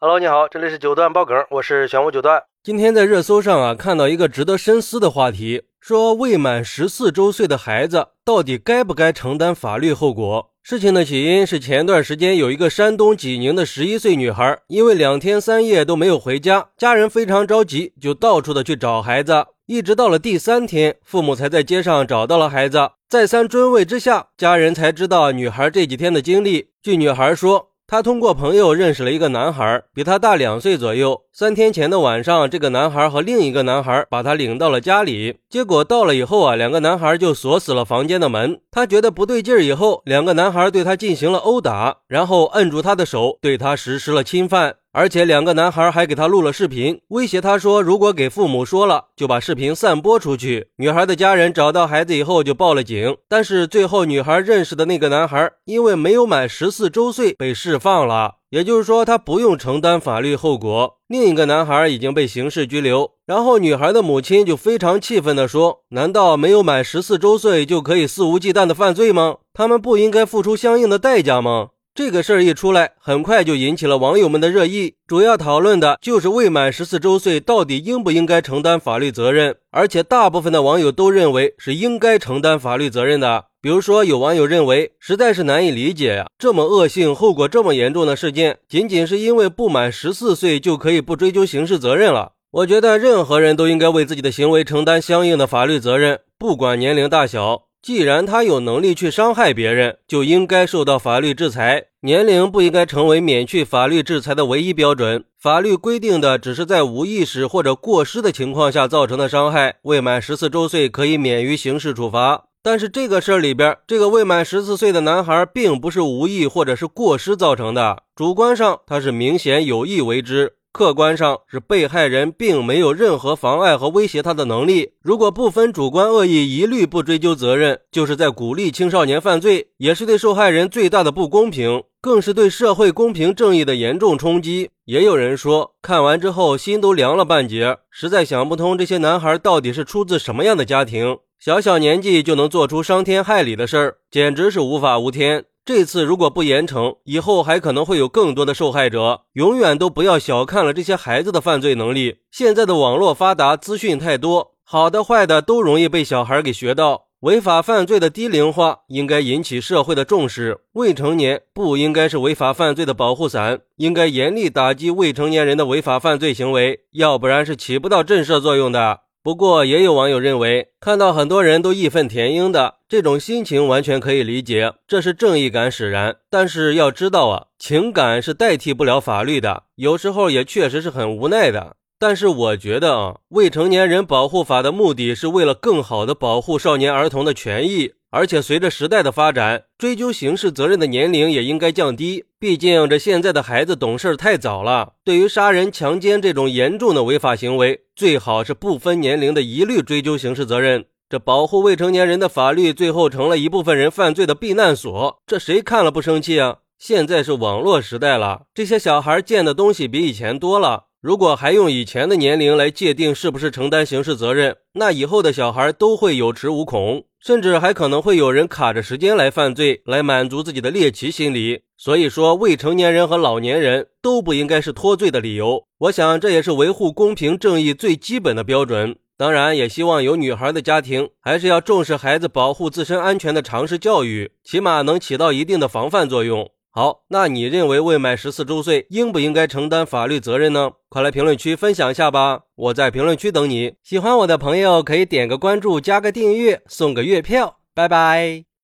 Hello，你好，这里是九段爆梗，我是玄武九段。今天在热搜上啊，看到一个值得深思的话题，说未满十四周岁的孩子到底该不该承担法律后果？事情的起因是前段时间有一个山东济宁的十一岁女孩，因为两天三夜都没有回家，家人非常着急，就到处的去找孩子，一直到了第三天，父母才在街上找到了孩子。再三追问之下，家人才知道女孩这几天的经历。据女孩说。他通过朋友认识了一个男孩，比他大两岁左右。三天前的晚上，这个男孩和另一个男孩把他领到了家里。结果到了以后啊，两个男孩就锁死了房间的门。他觉得不对劲儿，以后两个男孩对他进行了殴打，然后摁住他的手，对他实施了侵犯。而且两个男孩还给他录了视频，威胁他说，如果给父母说了，就把视频散播出去。女孩的家人找到孩子以后就报了警，但是最后女孩认识的那个男孩因为没有满十四周岁被释放了，也就是说他不用承担法律后果。另一个男孩已经被刑事拘留。然后女孩的母亲就非常气愤地说：“难道没有满十四周岁就可以肆无忌惮的犯罪吗？他们不应该付出相应的代价吗？”这个事儿一出来，很快就引起了网友们的热议。主要讨论的就是未满十四周岁到底应不应该承担法律责任，而且大部分的网友都认为是应该承担法律责任的。比如说，有网友认为实在是难以理解呀，这么恶性、后果这么严重的事件，仅仅是因为不满十四岁就可以不追究刑事责任了？我觉得任何人都应该为自己的行为承担相应的法律责任，不管年龄大小。既然他有能力去伤害别人，就应该受到法律制裁。年龄不应该成为免去法律制裁的唯一标准。法律规定的只是在无意识或者过失的情况下造成的伤害，未满十四周岁可以免于刑事处罚。但是这个事儿里边，这个未满十四岁的男孩并不是无意或者是过失造成的，主观上他是明显有意为之。客观上是被害人并没有任何妨碍和威胁他的能力。如果不分主观恶意，一律不追究责任，就是在鼓励青少年犯罪，也是对受害人最大的不公平，更是对社会公平正义的严重冲击。也有人说，看完之后心都凉了半截，实在想不通这些男孩到底是出自什么样的家庭，小小年纪就能做出伤天害理的事儿，简直是无法无天。这次如果不严惩，以后还可能会有更多的受害者。永远都不要小看了这些孩子的犯罪能力。现在的网络发达，资讯太多，好的坏的都容易被小孩给学到。违法犯罪的低龄化应该引起社会的重视。未成年不应该是违法犯罪的保护伞，应该严厉打击未成年人的违法犯罪行为，要不然是起不到震慑作用的。不过，也有网友认为，看到很多人都义愤填膺的这种心情，完全可以理解，这是正义感使然。但是要知道啊，情感是代替不了法律的，有时候也确实是很无奈的。但是我觉得啊，未成年人保护法的目的是为了更好的保护少年儿童的权益。而且随着时代的发展，追究刑事责任的年龄也应该降低。毕竟这现在的孩子懂事太早了。对于杀人、强奸这种严重的违法行为，最好是不分年龄的一律追究刑事责任。这保护未成年人的法律，最后成了一部分人犯罪的避难所。这谁看了不生气啊？现在是网络时代了，这些小孩见的东西比以前多了。如果还用以前的年龄来界定是不是承担刑事责任，那以后的小孩都会有恃无恐。甚至还可能会有人卡着时间来犯罪，来满足自己的猎奇心理。所以说，未成年人和老年人都不应该是脱罪的理由。我想，这也是维护公平正义最基本的标准。当然，也希望有女孩的家庭还是要重视孩子保护自身安全的常识教育，起码能起到一定的防范作用。好，那你认为未满十四周岁应不应该承担法律责任呢？快来评论区分享一下吧！我在评论区等你。喜欢我的朋友可以点个关注，加个订阅，送个月票。拜拜。